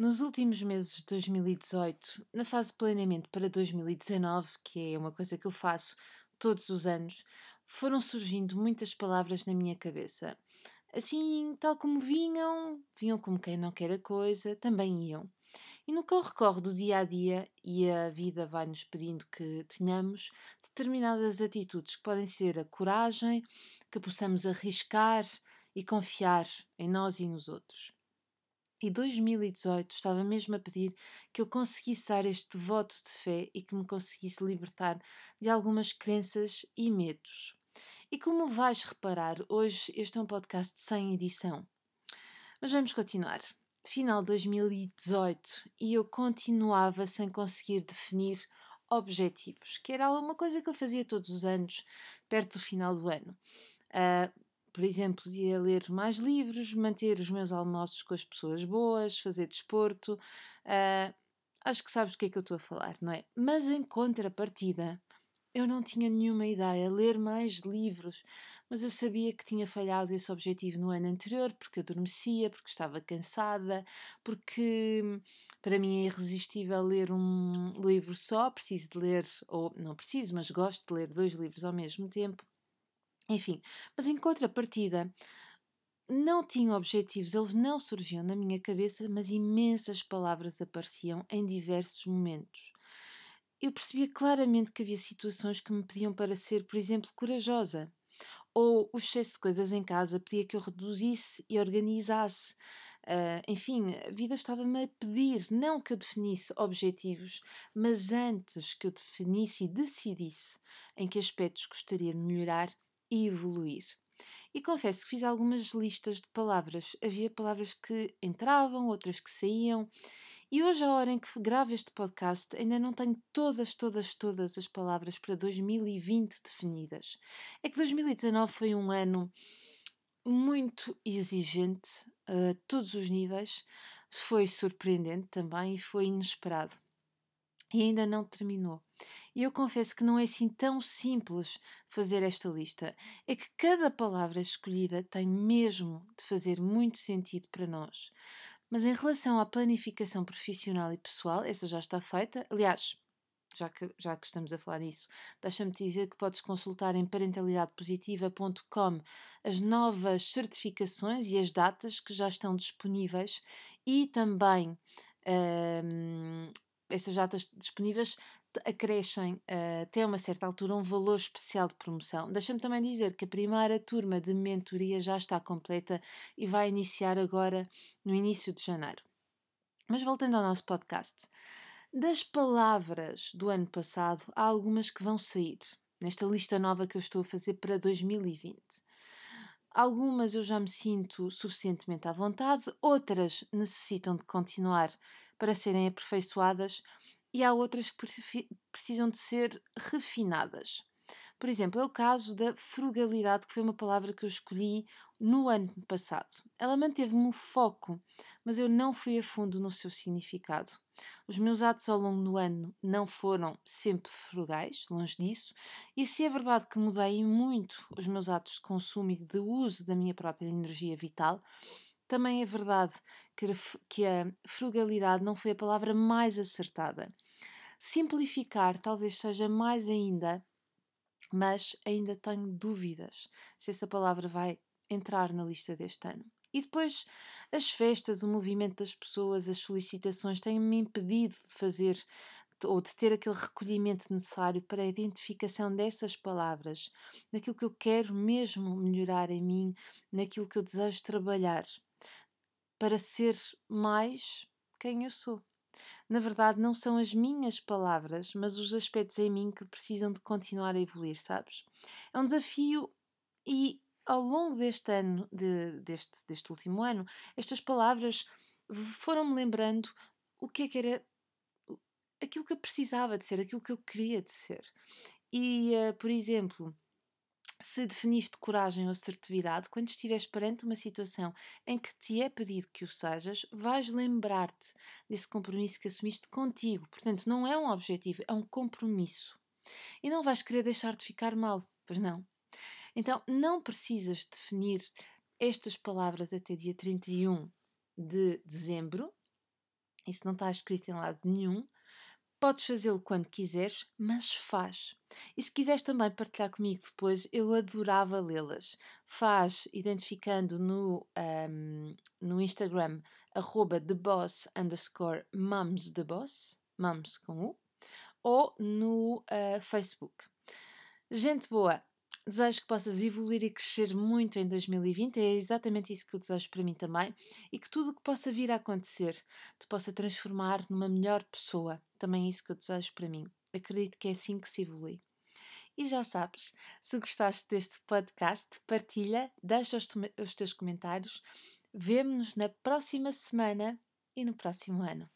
Nos últimos meses de 2018, na fase planeamento para 2019, que é uma coisa que eu faço todos os anos, foram surgindo muitas palavras na minha cabeça. Assim, tal como vinham, vinham como quem não quer a coisa, também iam. E no corre-corre do dia a dia, e a vida vai-nos pedindo que tenhamos determinadas atitudes que podem ser a coragem, que possamos arriscar e confiar em nós e nos outros. E 2018 estava mesmo a pedir que eu conseguisse dar este voto de fé e que me conseguisse libertar de algumas crenças e medos. E como vais reparar, hoje este é um podcast sem edição. Mas vamos continuar. Final de 2018 e eu continuava sem conseguir definir objetivos, que era uma coisa que eu fazia todos os anos, perto do final do ano. Uh, por exemplo, ia ler mais livros, manter os meus almoços com as pessoas boas, fazer desporto. Uh, acho que sabes do que é que eu estou a falar, não é? Mas em contrapartida, eu não tinha nenhuma ideia, ler mais livros, mas eu sabia que tinha falhado esse objetivo no ano anterior, porque adormecia, porque estava cansada, porque para mim é irresistível ler um livro só, preciso de ler, ou não preciso, mas gosto de ler dois livros ao mesmo tempo. Enfim, mas em contrapartida, não tinha objetivos, eles não surgiam na minha cabeça, mas imensas palavras apareciam em diversos momentos. Eu percebia claramente que havia situações que me pediam para ser, por exemplo, corajosa. Ou o excesso de coisas em casa pedia que eu reduzisse e organizasse. Uh, enfim, a vida estava-me a pedir, não que eu definisse objetivos, mas antes que eu definisse e decidisse em que aspectos gostaria de melhorar, e evoluir. E confesso que fiz algumas listas de palavras. Havia palavras que entravam, outras que saíam. E hoje, a hora em que gravo este podcast, ainda não tenho todas, todas, todas as palavras para 2020 definidas. É que 2019 foi um ano muito exigente a todos os níveis, foi surpreendente também e foi inesperado e ainda não terminou. E eu confesso que não é assim tão simples fazer esta lista. É que cada palavra escolhida tem mesmo de fazer muito sentido para nós. Mas em relação à planificação profissional e pessoal, essa já está feita. Aliás, já que, já que estamos a falar disso, deixa-me dizer que podes consultar em parentalidadepositiva.com as novas certificações e as datas que já estão disponíveis e também um, essas datas disponíveis acrescem uh, até uma certa altura um valor especial de promoção. Deixa-me também dizer que a primeira turma de mentoria já está completa e vai iniciar agora no início de janeiro. Mas voltando ao nosso podcast, das palavras do ano passado, há algumas que vão sair nesta lista nova que eu estou a fazer para 2020. Algumas eu já me sinto suficientemente à vontade, outras necessitam de continuar para serem aperfeiçoadas e há outras que precisam de ser refinadas. Por exemplo, é o caso da frugalidade, que foi uma palavra que eu escolhi no ano passado. Ela manteve-me o foco, mas eu não fui a fundo no seu significado. Os meus atos ao longo do ano não foram sempre frugais, longe disso, e se é verdade que mudei muito os meus atos de consumo e de uso da minha própria energia vital, também é verdade que, a frugalidade não foi a palavra mais acertada. Simplificar talvez seja mais ainda, mas ainda tenho dúvidas se essa palavra vai entrar na lista deste ano. E depois, as festas, o movimento das pessoas, as solicitações têm-me impedido de fazer ou de ter aquele recolhimento necessário para a identificação dessas palavras, naquilo que eu quero mesmo melhorar em mim, naquilo que eu desejo trabalhar para ser mais quem eu sou. Na verdade, não são as minhas palavras, mas os aspectos em mim que precisam de continuar a evoluir, sabes? É um desafio e ao longo deste ano, de, deste, deste último ano, estas palavras foram-me lembrando o que é que era aquilo que eu precisava de ser, aquilo que eu queria de ser. E, uh, por exemplo, se definiste coragem ou assertividade, quando estiveres perante uma situação em que te é pedido que o sejas, vais lembrar-te desse compromisso que assumiste contigo. Portanto, não é um objetivo, é um compromisso. E não vais querer deixar de ficar mal, pois não? Então, não precisas definir estas palavras até dia 31 de dezembro, Isso não está escrito em lado nenhum. Podes fazê-lo quando quiseres, mas faz. E se quiseres também partilhar comigo depois, eu adorava lê-las. Faz identificando no, um, no Instagram arroba theboss underscore mumstheboss, mums com U, ou no uh, Facebook. Gente boa, Desejo que possas evoluir e crescer muito em 2020, é exatamente isso que eu desejo para mim também, e que tudo o que possa vir a acontecer te possa transformar numa melhor pessoa. Também é isso que eu desejo para mim. Acredito que é assim que se evolui. E já sabes, se gostaste deste podcast, partilha, deixa os, teus comentários. Vemo-nos na próxima semana e no próximo ano.